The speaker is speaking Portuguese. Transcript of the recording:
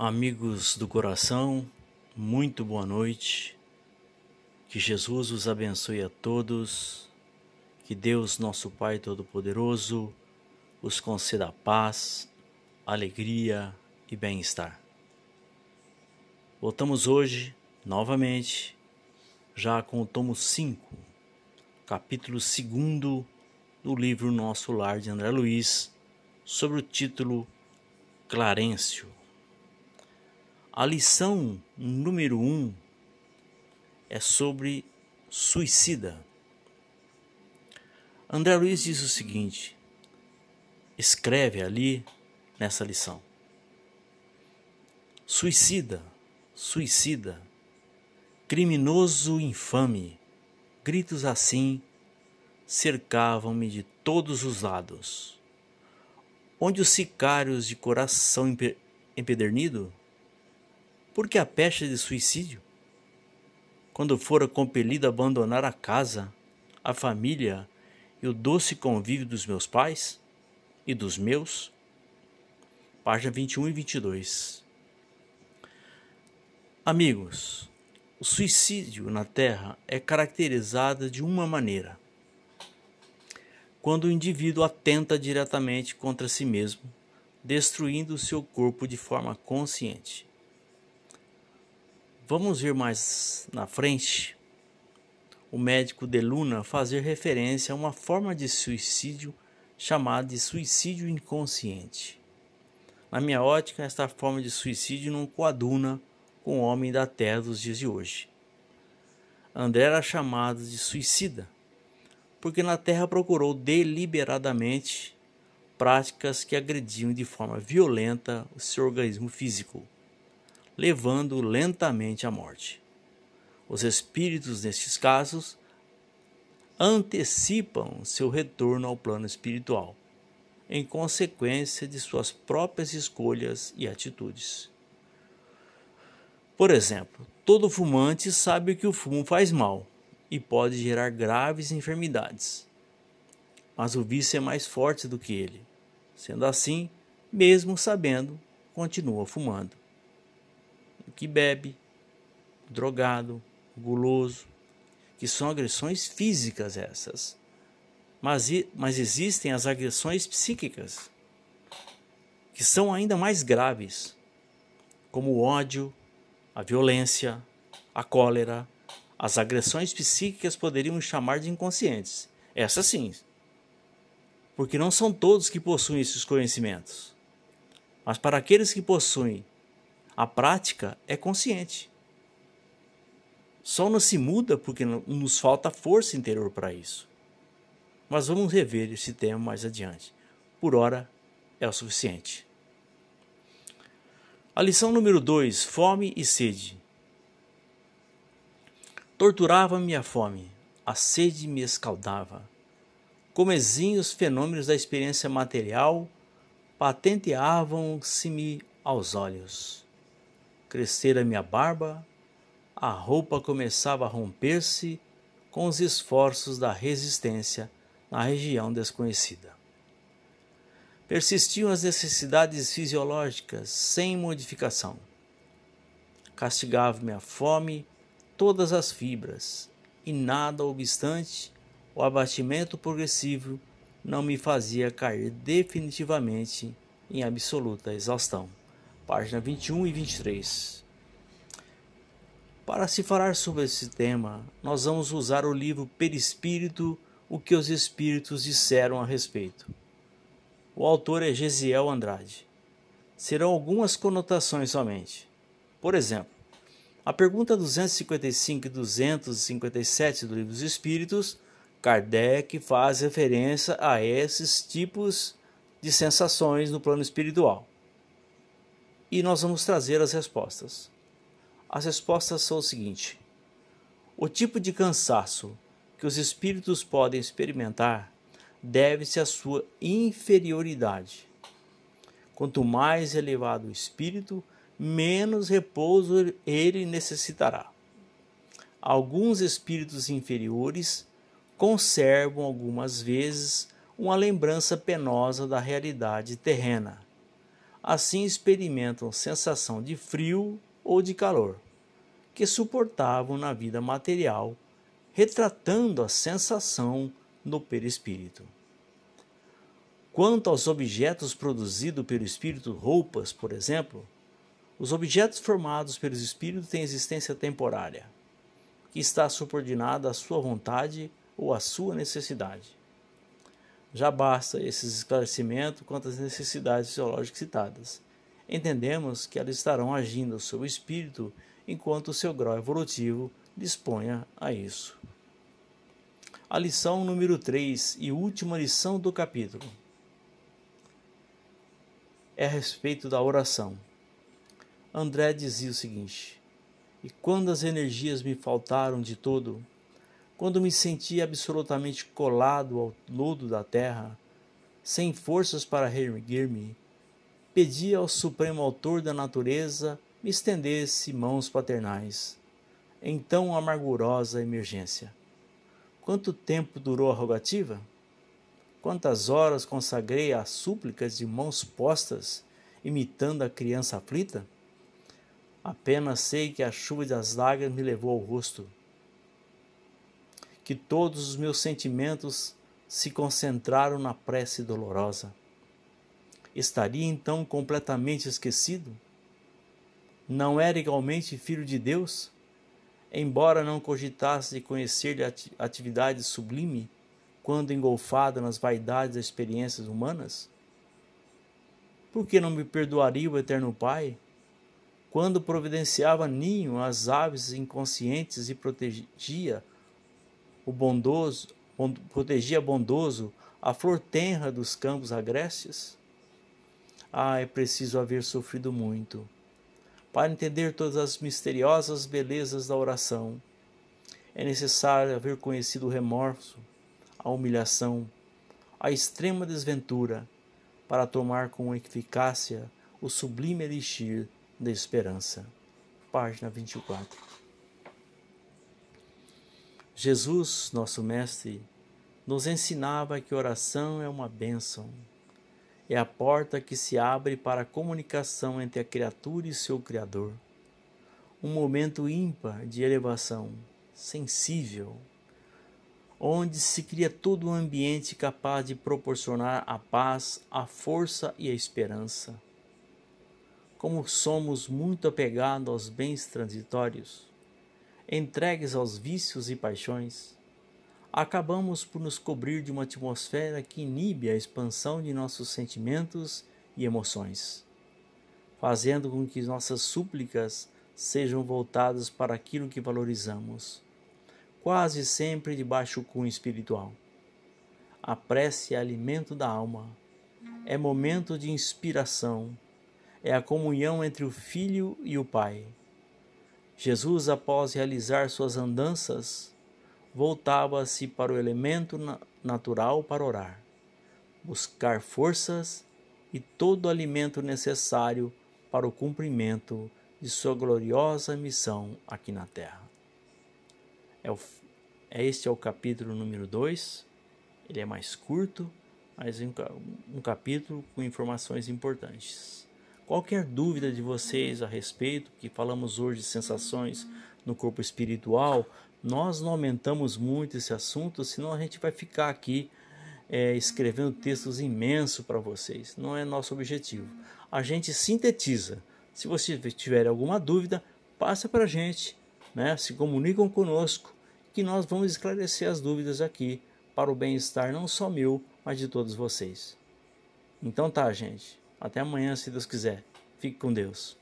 Amigos do coração, muito boa noite. Que Jesus os abençoe a todos. Que Deus, nosso Pai Todo-Poderoso, os conceda paz, alegria e bem-estar. Voltamos hoje, novamente, já com o tomo 5, capítulo 2 do livro Nosso Lar de André Luiz, sobre o título Clarencio. A lição número 1 um é sobre suicida. André Luiz diz o seguinte: escreve ali nessa lição. Suicida, suicida, criminoso infame, gritos assim cercavam-me de todos os lados. Onde os sicários de coração empedernido? Por que a peste de suicídio? Quando fora compelido a abandonar a casa, a família e o doce convívio dos meus pais e dos meus? Página 21 e 22. Amigos, o suicídio na Terra é caracterizado de uma maneira quando o indivíduo atenta diretamente contra si mesmo, destruindo o seu corpo de forma consciente. Vamos ver mais na frente o médico de Luna fazer referência a uma forma de suicídio chamada de suicídio inconsciente. Na minha ótica, esta forma de suicídio não coaduna com o homem da terra dos dias de hoje. André era chamado de suicida porque na Terra procurou deliberadamente práticas que agrediam de forma violenta o seu organismo físico, levando-o lentamente à morte. Os espíritos, nestes casos, antecipam seu retorno ao plano espiritual, em consequência de suas próprias escolhas e atitudes. Por exemplo, todo fumante sabe que o fumo faz mal e pode gerar graves enfermidades. Mas o vício é mais forte do que ele. Sendo assim, mesmo sabendo, continua fumando. Que bebe, drogado, guloso, que são agressões físicas essas. Mas, mas existem as agressões psíquicas, que são ainda mais graves, como o ódio, a violência, a cólera, as agressões psíquicas poderiam chamar de inconscientes. Essas sim. Porque não são todos que possuem esses conhecimentos. Mas para aqueles que possuem, a prática é consciente. Só não se muda porque nos falta força interior para isso. Mas vamos rever esse tema mais adiante. Por hora é o suficiente. A lição número 2: Fome e sede. Torturava-me a fome, a sede me escaldava. Comezinhos fenômenos da experiência material patenteavam-se-me aos olhos. Crescera minha barba, a roupa começava a romper-se com os esforços da resistência na região desconhecida. Persistiam as necessidades fisiológicas sem modificação. Castigava-me a fome todas as fibras, e nada obstante, o abatimento progressivo não me fazia cair definitivamente em absoluta exaustão. Página 21 e 23. Para se falar sobre esse tema, nós vamos usar o livro Perispírito, o que os espíritos disseram a respeito. O autor é Gesiel Andrade. Serão algumas conotações somente. Por exemplo, a pergunta 255 e 257 do Livro dos Espíritos, Kardec faz referência a esses tipos de sensações no plano espiritual. E nós vamos trazer as respostas. As respostas são o seguinte: o tipo de cansaço que os espíritos podem experimentar deve-se à sua inferioridade. Quanto mais elevado o espírito, menos repouso ele necessitará. Alguns espíritos inferiores conservam algumas vezes uma lembrança penosa da realidade terrena, assim experimentam sensação de frio ou de calor, que suportavam na vida material, retratando a sensação no perispírito. Quanto aos objetos produzidos pelo espírito, roupas, por exemplo, os objetos formados pelos espíritos têm existência temporária, que está subordinada à sua vontade ou à sua necessidade. Já basta esses esclarecimentos quanto às necessidades fisiológicas citadas. Entendemos que elas estarão agindo sobre o espírito enquanto o seu grau evolutivo disponha a isso. A lição número 3 e última lição do capítulo é a respeito da oração. André dizia o seguinte: E quando as energias me faltaram de todo, quando me senti absolutamente colado ao lodo da terra, sem forças para reerguer-me, pedi ao Supremo Autor da natureza me estendesse mãos paternais. Então amargurosa emergência. Quanto tempo durou a rogativa? Quantas horas consagrei a súplicas de mãos postas, imitando a criança aflita? Apenas sei que a chuva das lágrimas me levou ao rosto, que todos os meus sentimentos se concentraram na prece dolorosa. Estaria então completamente esquecido? Não era igualmente filho de Deus? Embora não cogitasse de conhecer-lhe atividade sublime, quando engolfado nas vaidades das experiências humanas? Por que não me perdoaria o Eterno Pai, quando providenciava ninho às aves inconscientes e protegia o bondoso, protegia bondoso a flor tenra dos campos agrestes? Ah, é preciso haver sofrido muito para entender todas as misteriosas belezas da oração. É necessário haver conhecido o remorso, a humilhação, a extrema desventura, para tomar com eficácia o sublime elixir da esperança. Página 24. Jesus, nosso Mestre, nos ensinava que oração é uma bênção. É a porta que se abre para a comunicação entre a criatura e seu Criador. Um momento ímpar de elevação, sensível, onde se cria todo um ambiente capaz de proporcionar a paz, a força e a esperança. Como somos muito apegados aos bens transitórios, entregues aos vícios e paixões, acabamos por nos cobrir de uma atmosfera que inibe a expansão de nossos sentimentos e emoções, fazendo com que nossas súplicas sejam voltadas para aquilo que valorizamos quase sempre de baixo cunho espiritual. A prece é alimento da alma, é momento de inspiração, é a comunhão entre o Filho e o Pai. Jesus, após realizar suas andanças, voltava-se para o elemento natural para orar, buscar forças e todo o alimento necessário para o cumprimento de sua gloriosa missão aqui na terra. É, o, é este é o capítulo número 2. Ele é mais curto, mas um, um capítulo com informações importantes. Qualquer dúvida de vocês a respeito que falamos hoje de sensações no corpo espiritual, nós não aumentamos muito esse assunto, senão a gente vai ficar aqui é, escrevendo textos imensos para vocês. Não é nosso objetivo. A gente sintetiza. Se você tiver alguma dúvida, passa para a gente né, se comunicam conosco, que nós vamos esclarecer as dúvidas aqui para o bem-estar não só meu, mas de todos vocês. Então tá, gente. Até amanhã, se Deus quiser. Fique com Deus.